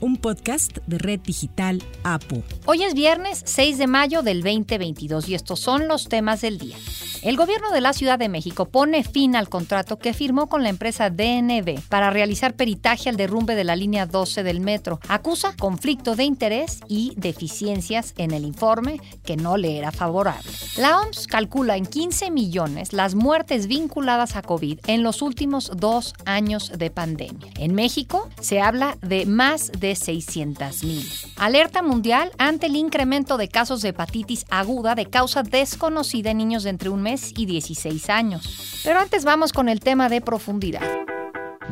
un podcast de Red Digital APO. Hoy es viernes 6 de mayo del 2022 y estos son los temas del día. El gobierno de la Ciudad de México pone fin al contrato que firmó con la empresa DNB para realizar peritaje al derrumbe de la línea 12 del metro. Acusa conflicto de interés y deficiencias en el informe que no le era favorable. La OMS calcula en 15 millones las muertes vinculadas a COVID en los últimos dos años de pandemia. En México se habla de más de 600 mil. Alerta mundial ante el incremento de casos de hepatitis aguda de causa desconocida en niños de entre un mes y 16 años. Pero antes vamos con el tema de profundidad.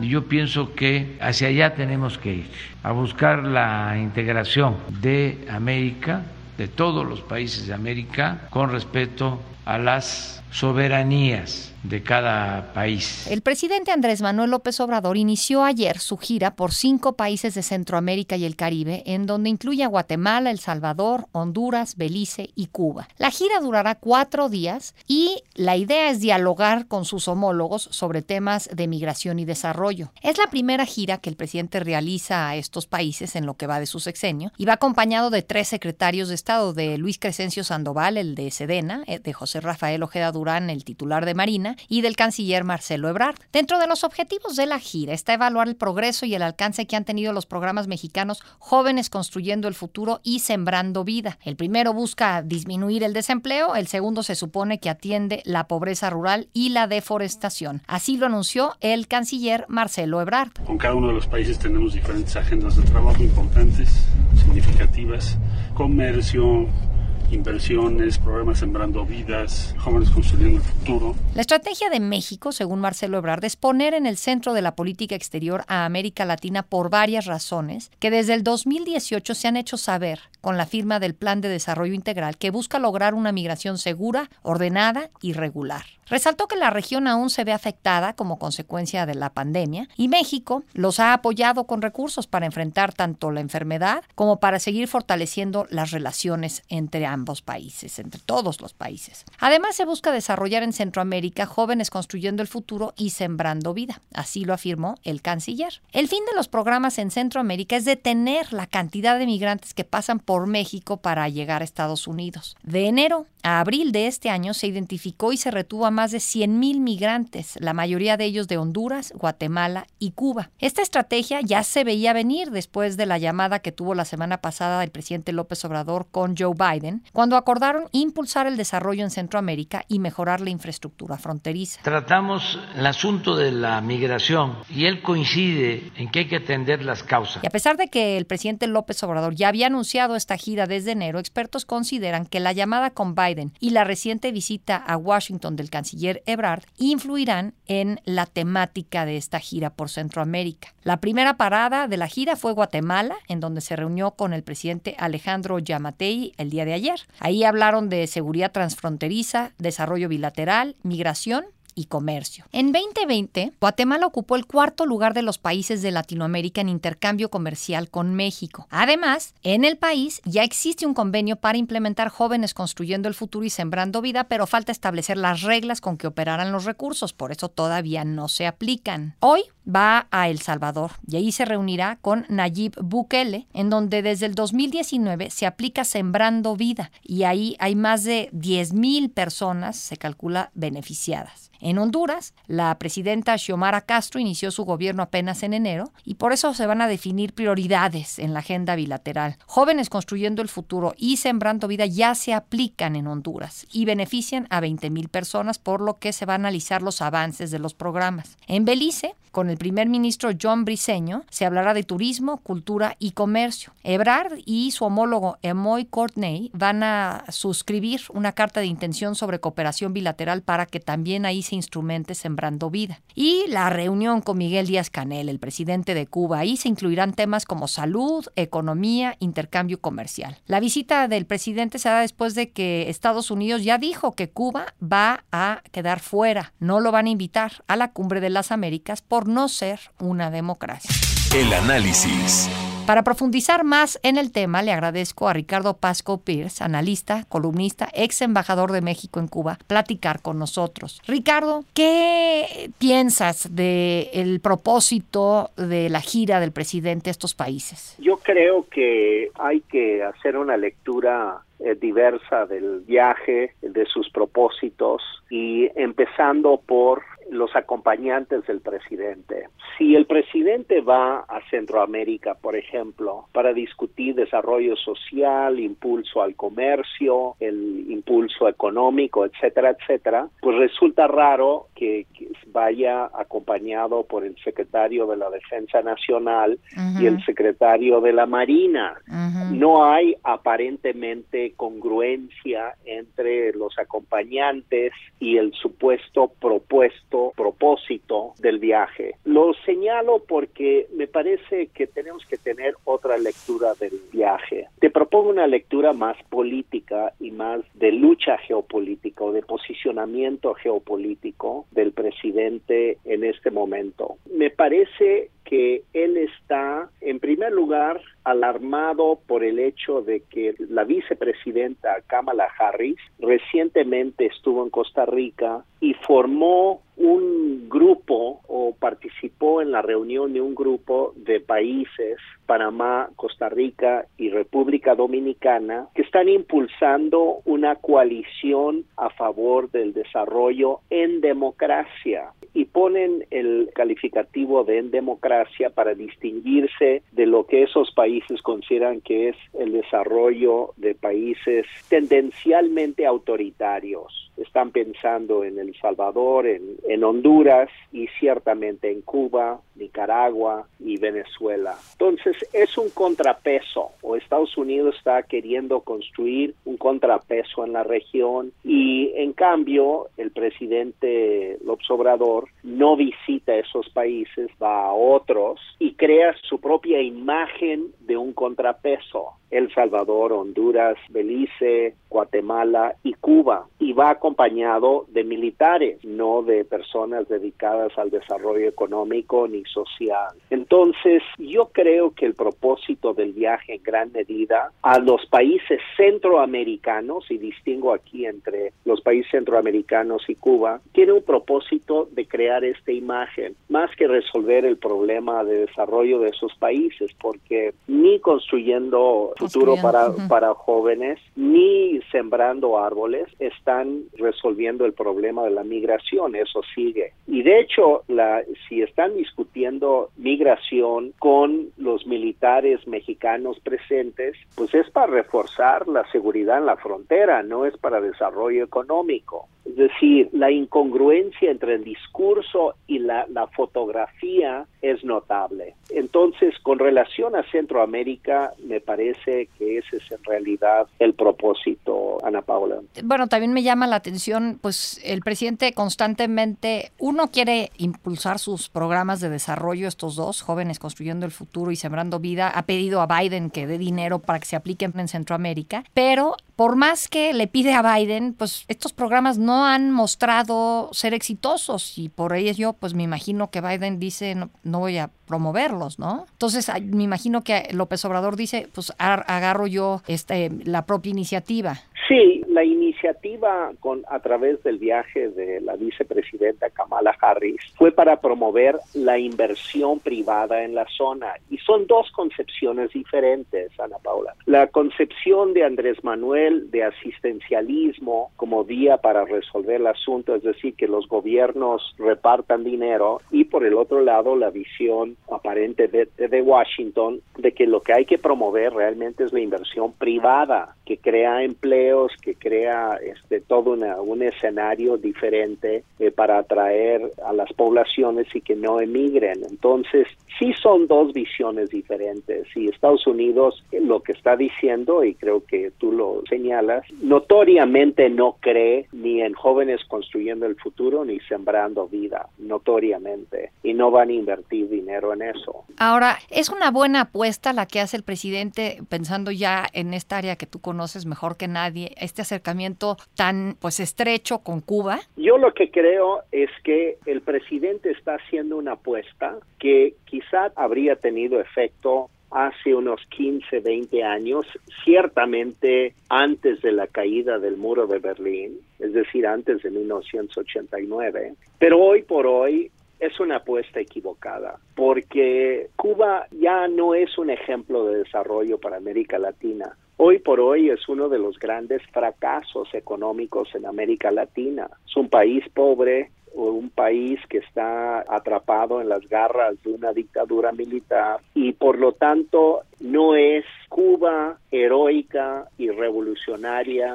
Yo pienso que hacia allá tenemos que ir, a buscar la integración de América, de todos los países de América, con respeto a las soberanías de cada país. El presidente Andrés Manuel López Obrador inició ayer su gira por cinco países de Centroamérica y el Caribe, en donde incluye a Guatemala, El Salvador, Honduras, Belice y Cuba. La gira durará cuatro días y la idea es dialogar con sus homólogos sobre temas de migración y desarrollo. Es la primera gira que el presidente realiza a estos países en lo que va de su sexenio y va acompañado de tres secretarios de Estado, de Luis Crescencio Sandoval, el de Sedena, eh, de José Rafael Ojeda Durán, el titular de Marina, y del canciller Marcelo Ebrard. Dentro de los objetivos de la gira está evaluar el progreso y el alcance que han tenido los programas mexicanos Jóvenes Construyendo el Futuro y Sembrando Vida. El primero busca disminuir el desempleo, el segundo se supone que atiende la pobreza rural y la deforestación. Así lo anunció el canciller Marcelo Ebrard. Con cada uno de los países tenemos diferentes agendas de trabajo importantes, significativas, comercio, inversiones, programas sembrando vidas, jóvenes construyendo el futuro. La estrategia de México, según Marcelo Ebrard, es poner en el centro de la política exterior a América Latina por varias razones que desde el 2018 se han hecho saber con la firma del Plan de Desarrollo Integral que busca lograr una migración segura, ordenada y regular. Resaltó que la región aún se ve afectada como consecuencia de la pandemia y México los ha apoyado con recursos para enfrentar tanto la enfermedad como para seguir fortaleciendo las relaciones entre ambos países, entre todos los países. Además, se busca desarrollar en Centroamérica jóvenes construyendo el futuro y sembrando vida. Así lo afirmó el canciller. El fin de los programas en Centroamérica es detener la cantidad de migrantes que pasan por México para llegar a Estados Unidos. De enero a abril de este año se identificó y se retuvo a más de 100.000 migrantes, la mayoría de ellos de Honduras, Guatemala y Cuba. Esta estrategia ya se veía venir después de la llamada que tuvo la semana pasada el presidente López Obrador con Joe Biden, cuando acordaron impulsar el desarrollo en Centroamérica y mejorar la infraestructura fronteriza. Tratamos el asunto de la migración y él coincide en que hay que atender las causas. Y a pesar de que el presidente López Obrador ya había anunciado esta gira desde enero, expertos consideran que la llamada con Biden y la reciente visita a Washington del canciller Ebrard influirán en la temática de esta gira por Centroamérica. La primera parada de la gira fue Guatemala, en donde se reunió con el presidente Alejandro Yamatei el día de ayer. Ahí hablaron de seguridad transfronteriza, desarrollo bilateral, migración y comercio. En 2020, Guatemala ocupó el cuarto lugar de los países de Latinoamérica en intercambio comercial con México. Además, en el país ya existe un convenio para implementar jóvenes construyendo el futuro y sembrando vida, pero falta establecer las reglas con que operarán los recursos, por eso todavía no se aplican. Hoy va a El Salvador y ahí se reunirá con Nayib Bukele, en donde desde el 2019 se aplica Sembrando Vida y ahí hay más de 10.000 personas, se calcula, beneficiadas. En Honduras, la presidenta Xiomara Castro inició su gobierno apenas en enero y por eso se van a definir prioridades en la agenda bilateral. Jóvenes construyendo el futuro y sembrando vida ya se aplican en Honduras y benefician a 20.000 personas, por lo que se van a analizar los avances de los programas. En Belice, con el primer ministro John Briceño, se hablará de turismo, cultura y comercio. Ebrard y su homólogo Emoy Courtney van a suscribir una carta de intención sobre cooperación bilateral para que también ahí se instrumente Sembrando Vida. Y la reunión con Miguel Díaz Canel, el presidente de Cuba. Ahí se incluirán temas como salud, economía, intercambio comercial. La visita del presidente se da después de que Estados Unidos ya dijo que Cuba va a quedar fuera. No lo van a invitar a la cumbre de las Américas por no ser una democracia. El análisis. Para profundizar más en el tema, le agradezco a Ricardo Pasco Pierce, analista, columnista, ex embajador de México en Cuba, platicar con nosotros. Ricardo, ¿qué piensas del propósito de la gira del presidente a estos países? Yo creo que hay que hacer una lectura eh, diversa del viaje, de sus propósitos y empezando por los acompañantes del presidente. Si el presidente va a Centroamérica, por ejemplo, para discutir desarrollo social, impulso al comercio, el impulso económico, etcétera, etcétera, pues resulta raro que, vaya acompañado por el secretario de la Defensa Nacional y el secretario de la Marina. No hay aparentemente congruencia entre los acompañantes y el supuesto propuesto propósito del viaje. Lo señalo porque me parece que tenemos que tener otra lectura del viaje. Te propongo una lectura más política y más de lucha geopolítica o de posicionamiento geopolítico del presidente en este momento. Me parece que él está, en primer lugar, alarmado por el hecho de que la vicepresidenta Kamala Harris recientemente estuvo en Costa Rica y formó un grupo o participó en la reunión de un grupo de países, Panamá, Costa Rica y República Dominicana, que están impulsando una coalición a favor del desarrollo en democracia y ponen el calificativo de en democracia para distinguirse de lo que esos países consideran que es el desarrollo de países tendencialmente autoritarios. Están pensando en El Salvador, en, en Honduras y ciertamente en Cuba, Nicaragua y Venezuela. Entonces es un contrapeso o Estados Unidos está queriendo construir un contrapeso en la región y en cambio el presidente López Obrador no visita esos países, va a otros y crea su propia imagen de un contrapeso. El Salvador, Honduras, Belice, Guatemala y Cuba. Y va acompañado de militares, no de personas dedicadas al desarrollo económico ni social. Entonces, yo creo que el propósito del viaje en gran medida a los países centroamericanos, y distingo aquí entre los países centroamericanos y Cuba, tiene un propósito de crear esta imagen, más que resolver el problema de desarrollo de esos países, porque ni construyendo futuro para, para jóvenes, ni sembrando árboles, están resolviendo el problema de la migración, eso sigue. Y de hecho, la, si están discutiendo migración con los militares mexicanos presentes, pues es para reforzar la seguridad en la frontera, no es para desarrollo económico. Es decir, la incongruencia entre el discurso y la, la, fotografía es notable. Entonces, con relación a Centroamérica, me parece que ese es en realidad el propósito, Ana Paula. Bueno, también me llama la atención, pues el presidente constantemente, uno quiere impulsar sus programas de desarrollo, estos dos, jóvenes construyendo el futuro y sembrando vida, ha pedido a Biden que dé dinero para que se apliquen en Centroamérica, pero por más que le pide a Biden, pues estos programas no han mostrado ser exitosos y por ello pues me imagino que Biden dice no, no voy a promoverlos, ¿no? Entonces me imagino que López Obrador dice pues agarro yo este la propia iniciativa. Sí, la iniciativa con a través del viaje de la vicepresidenta Kamala Harris fue para promover la inversión privada en la zona y son dos concepciones diferentes, Ana Paula. La concepción de Andrés Manuel de asistencialismo como vía para resolver el asunto, es decir, que los gobiernos repartan dinero y por el otro lado la visión aparente de, de Washington de que lo que hay que promover realmente es la inversión privada que crea empleos, que crea este, todo un escenario diferente eh, para atraer a las poblaciones y que no emigren. Entonces, sí son dos visiones diferentes y Estados Unidos eh, lo que está diciendo, y creo que tú lo señalas, notoriamente no cree ni en jóvenes construyendo el futuro ni sembrando vida, notoriamente, y no van a invertir dinero en eso. Ahora, es una buena apuesta la que hace el presidente pensando ya en esta área que tú conoces conoces mejor que nadie, este acercamiento tan pues estrecho con Cuba? Yo lo que creo es que el presidente está haciendo una apuesta que quizá habría tenido efecto hace unos 15, 20 años, ciertamente antes de la caída del muro de Berlín, es decir, antes de 1989, pero hoy por hoy es una apuesta equivocada, porque Cuba ya no es un ejemplo de desarrollo para América Latina. Hoy por hoy es uno de los grandes fracasos económicos en América Latina. Es un país pobre, un país que está atrapado en las garras de una dictadura militar y por lo tanto no es Cuba heroica y revolucionaria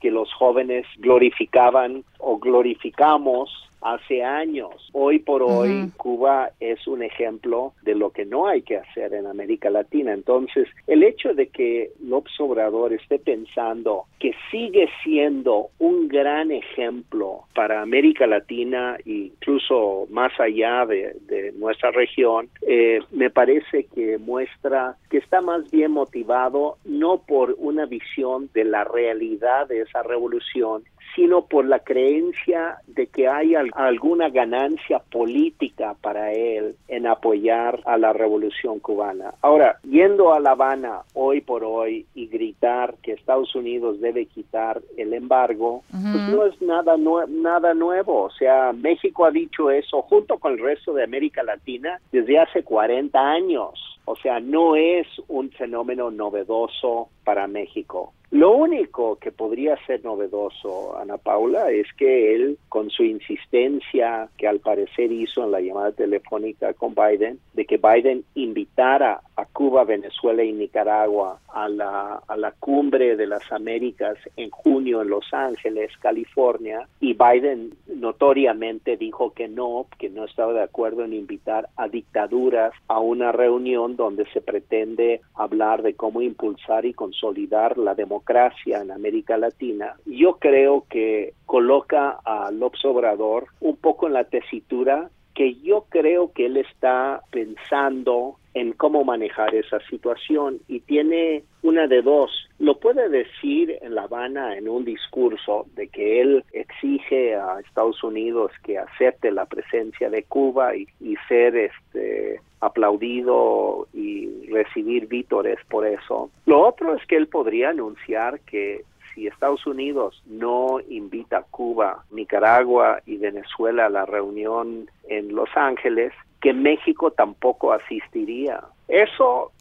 que los jóvenes glorificaban o glorificamos hace años. Hoy por hoy Cuba es un ejemplo de lo que no hay que hacer en América Latina. Entonces, el hecho de que López Obrador esté pensando que sigue siendo un gran ejemplo para América Latina e incluso más allá de, nuestra región, eh, me parece que muestra que está más bien motivado no por una visión de la realidad de esa revolución, sino por la creencia de que hay alguna ganancia política para él en apoyar a la revolución cubana. Ahora, yendo a La Habana hoy por hoy y gritar que Estados Unidos debe quitar el embargo, pues no es nada, nada nuevo. O sea, México ha dicho eso junto con el resto de América Latina desde hace 40 años. O sea, no es un fenómeno novedoso para México. Lo único que podría ser novedoso, Ana Paula, es que él, con su insistencia que al parecer hizo en la llamada telefónica con Biden, de que Biden invitara a Cuba, Venezuela y Nicaragua a la, a la cumbre de las Américas en junio en Los Ángeles, California, y Biden notoriamente dijo que no, que no estaba de acuerdo en invitar a dictaduras a una reunión donde se pretende hablar de cómo impulsar y consolidar la democracia en América Latina. Yo creo que coloca a López Obrador un poco en la tesitura que yo creo que él está pensando en cómo manejar esa situación y tiene una de dos. Lo puede decir en La Habana en un discurso de que él exige a Estados Unidos que acepte la presencia de Cuba y, ser este aplaudido y recibir vítores por eso. Lo otro es que él podría anunciar que si Estados Unidos no invita a Cuba, Nicaragua y Venezuela a la reunión en Los Ángeles, que México tampoco asistiría. Eso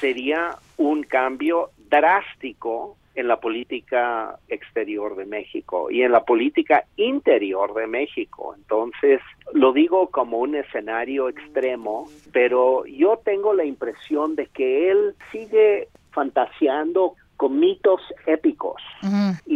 sería un cambio drástico en la política exterior de México y en la política interior de México. Entonces, lo digo como un escenario extremo, pero yo tengo la impresión de que él sigue fantaseando con mitos épicos.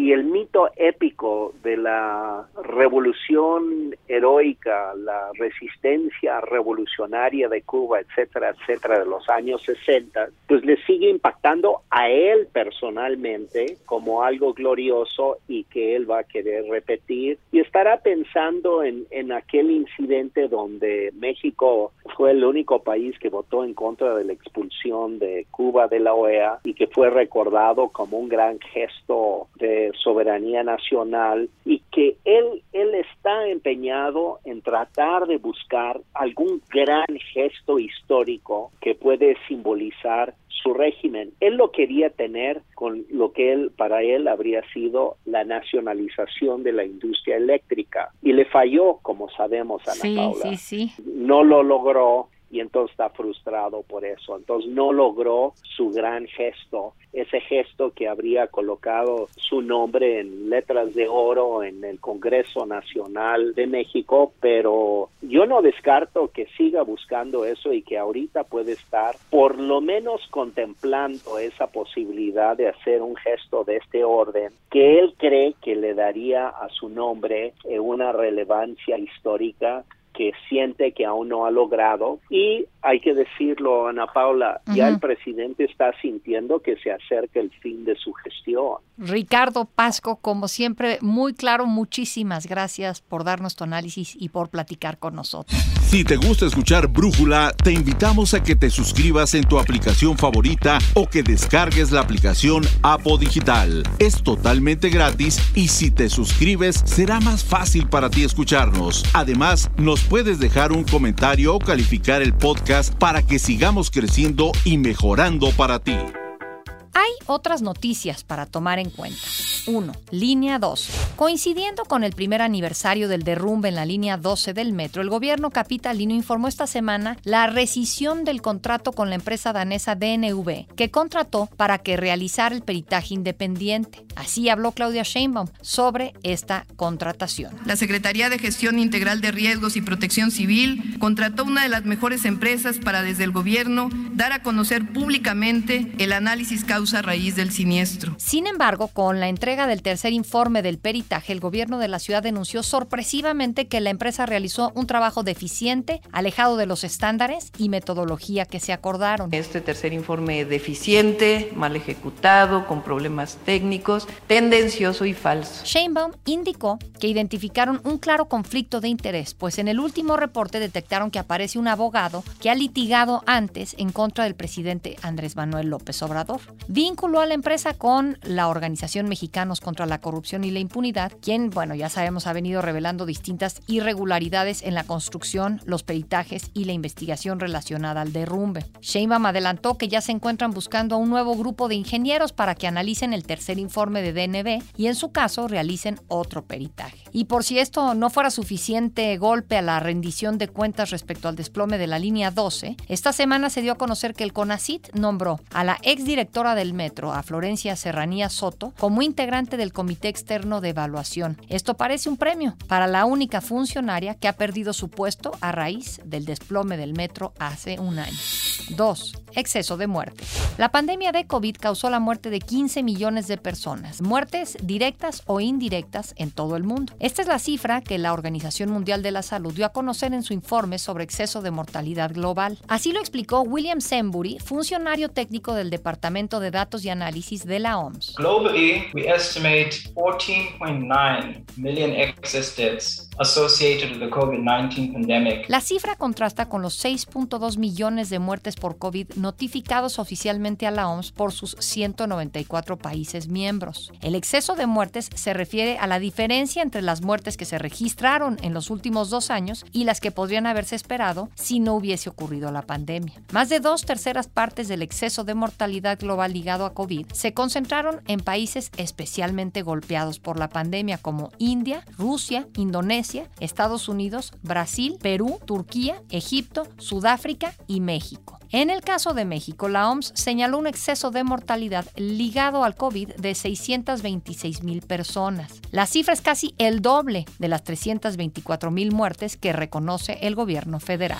Y el mito épico de la revolución heroica, la resistencia revolucionaria de Cuba, etcétera, etcétera, de los años 60, pues le sigue impactando a él personalmente como algo glorioso y que él va a querer repetir. Y estará pensando en, en aquel incidente donde México fue el único país que votó en contra de la expulsión de Cuba de la OEA y que fue recordado como un gran gesto de soberanía nacional y que él, él está empeñado en tratar de buscar algún gran gesto histórico que puede simbolizar su régimen. Él lo quería tener con lo que él para él habría sido la nacionalización de la industria eléctrica y le falló, como sabemos, Ana sí, Paula. Sí, sí. No lo logró y entonces está frustrado por eso. Entonces no logró su gran gesto, ese gesto que habría colocado su nombre en letras de oro en el Congreso Nacional de México, pero yo no descarto que siga buscando eso y que ahorita puede estar por lo menos contemplando esa posibilidad de hacer un gesto de este orden que él cree que le daría a su nombre eh, una relevancia histórica que siente que aún no ha logrado y hay que decirlo Ana Paula, ya el presidente está sintiendo que se acerca el fin de su gestión. Ricardo Pasco, como siempre, muy claro, muchísimas gracias por darnos tu análisis y por platicar con nosotros. Si te gusta escuchar Brújula, te invitamos a que te suscribas en tu aplicación favorita o que descargues la aplicación Apo Digital. Es totalmente gratis y si te suscribes será más fácil para ti escucharnos. Además, nos puedes dejar un comentario o calificar el podcast para que sigamos creciendo y mejorando para ti. Hay otras noticias para tomar en cuenta. 1. Línea 2. Coincidiendo con el primer aniversario del derrumbe en la línea 12 del metro, el gobierno capitalino informó esta semana la rescisión del contrato con la empresa danesa DNV, que contrató para que realizara el peritaje independiente. Así habló Claudia Sheinbaum sobre esta contratación. La Secretaría de Gestión Integral de Riesgos y Protección Civil contrató una de las mejores empresas para desde el gobierno dar a conocer públicamente el análisis causa raíz del siniestro. Sin embargo, con la entrega del tercer informe del peritaje, el gobierno de la ciudad denunció sorpresivamente que la empresa realizó un trabajo deficiente, alejado de los estándares y metodología que se acordaron. Este tercer informe deficiente, mal ejecutado, con problemas técnicos, tendencioso y falso. Sheinbaum indicó que identificaron un claro conflicto de interés, pues en el último reporte detectaron que aparece un abogado que ha litigado antes en contra del presidente Andrés Manuel López Obrador. Vinculó a la empresa con la Organización Mexicanos contra la Corrupción y la Impunidad, quien, bueno, ya sabemos, ha venido revelando distintas irregularidades en la construcción, los peritajes y la investigación relacionada al derrumbe. Sheinbaum adelantó que ya se encuentran buscando a un nuevo grupo de ingenieros para que analicen el tercer informe de DNB y en su caso realicen otro peritaje. Y por si esto no fuera suficiente golpe a la rendición de cuentas respecto al desplome de la línea 12, esta semana se dio a conocer que el CONACIT nombró a la exdirectora del metro, a Florencia Serranía Soto, como integrante del Comité Externo de Evaluación. Esto parece un premio para la única funcionaria que ha perdido su puesto a raíz del desplome del metro hace un año. 2. Exceso de muerte. La pandemia de COVID causó la muerte de 15 millones de personas, muertes directas o indirectas en todo el mundo. Esta es la cifra que la Organización Mundial de la Salud dio a conocer en su informe sobre exceso de mortalidad global. Así lo explicó William Sembury, funcionario técnico del Departamento de Datos y Análisis de la OMS. Globally, we estimate 14.9 million excess deaths associated with the COVID-19 pandemic. La cifra contrasta con los 6.2 millones de muertes por COVID notificados oficialmente a la OMS por sus 194 países miembros. El exceso de muertes se refiere a la diferencia entre las muertes que se registraron en los últimos dos años y las que podrían haberse esperado si no hubiese ocurrido la pandemia. Más de dos terceras partes del exceso de mortalidad global se concentraron en países especialmente golpeados por la pandemia como India, Rusia, Indonesia, Estados Unidos, Brasil, Perú, Turquía, Egipto, Sudáfrica y México. En el caso de México, la OMS señaló un exceso de mortalidad ligado al COVID de 626 mil personas. La cifra es casi el doble de las 324 mil muertes que reconoce el gobierno federal.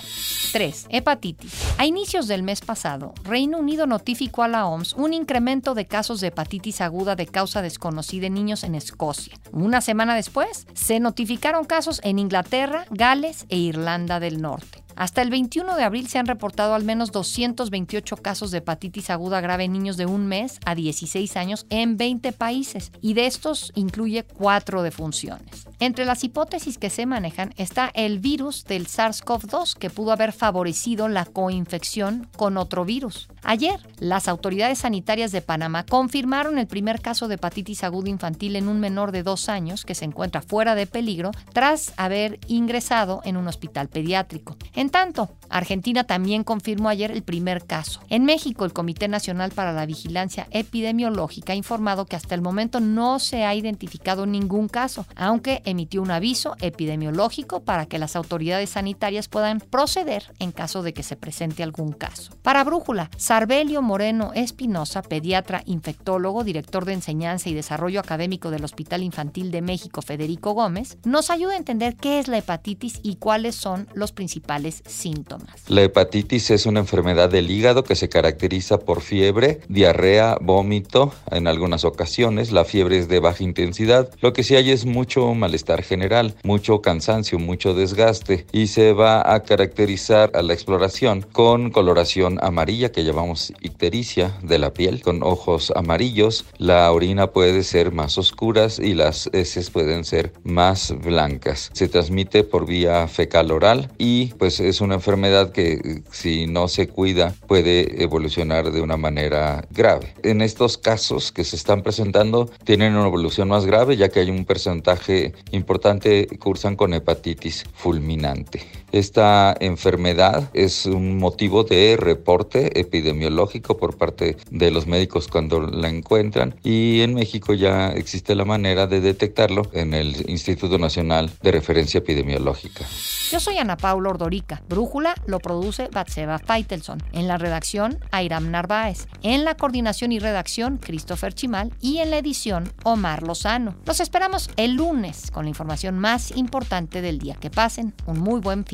3. Hepatitis. A inicios del mes pasado, Reino Unido notificó a la OMS un incremento de casos de hepatitis aguda de causa desconocida en niños en Escocia. Una semana después, se notificaron casos en Inglaterra, Gales e Irlanda del Norte. Hasta el 21 de abril se han reportado al menos 228 casos de hepatitis aguda grave en niños de un mes a 16 años en 20 países y de estos incluye cuatro defunciones. Entre las hipótesis que se manejan está el virus del SARS-CoV-2 que pudo haber favorecido la coinfección con otro virus. Ayer, las autoridades sanitarias de Panamá confirmaron el primer caso de hepatitis aguda infantil en un menor de dos años que se encuentra fuera de peligro tras haber ingresado en un hospital pediátrico. Tanto, Argentina también confirmó ayer el primer caso. En México, el Comité Nacional para la Vigilancia Epidemiológica ha informado que hasta el momento no se ha identificado ningún caso, aunque emitió un aviso epidemiológico para que las autoridades sanitarias puedan proceder en caso de que se presente algún caso. Para Brújula, Sarbelio Moreno Espinosa, pediatra, infectólogo, director de enseñanza y desarrollo académico del Hospital Infantil de México Federico Gómez, nos ayuda a entender qué es la hepatitis y cuáles son los principales síntomas. La hepatitis es una enfermedad del hígado que se caracteriza por fiebre, diarrea, vómito, en algunas ocasiones la fiebre es de baja intensidad, lo que sí hay es mucho malestar general, mucho cansancio, mucho desgaste y se va a caracterizar a la exploración con coloración amarilla que llamamos ictericia de la piel, con ojos amarillos, la orina puede ser más oscuras y las heces pueden ser más blancas. Se transmite por vía fecal oral y pues es una enfermedad que si no se cuida puede evolucionar de una manera grave. En estos casos que se están presentando tienen una evolución más grave ya que hay un porcentaje importante cursan con hepatitis fulminante. Esta enfermedad es un motivo de reporte epidemiológico por parte de los médicos cuando la encuentran y en México ya existe la manera de detectarlo en el Instituto Nacional de Referencia Epidemiológica. Yo soy Ana Paula Ordorica. Brújula lo produce Batseba Feitelson. En la redacción, Airam Narváez. En la coordinación y redacción, Christopher Chimal. Y en la edición, Omar Lozano. Los esperamos el lunes con la información más importante del día. Que pasen un muy buen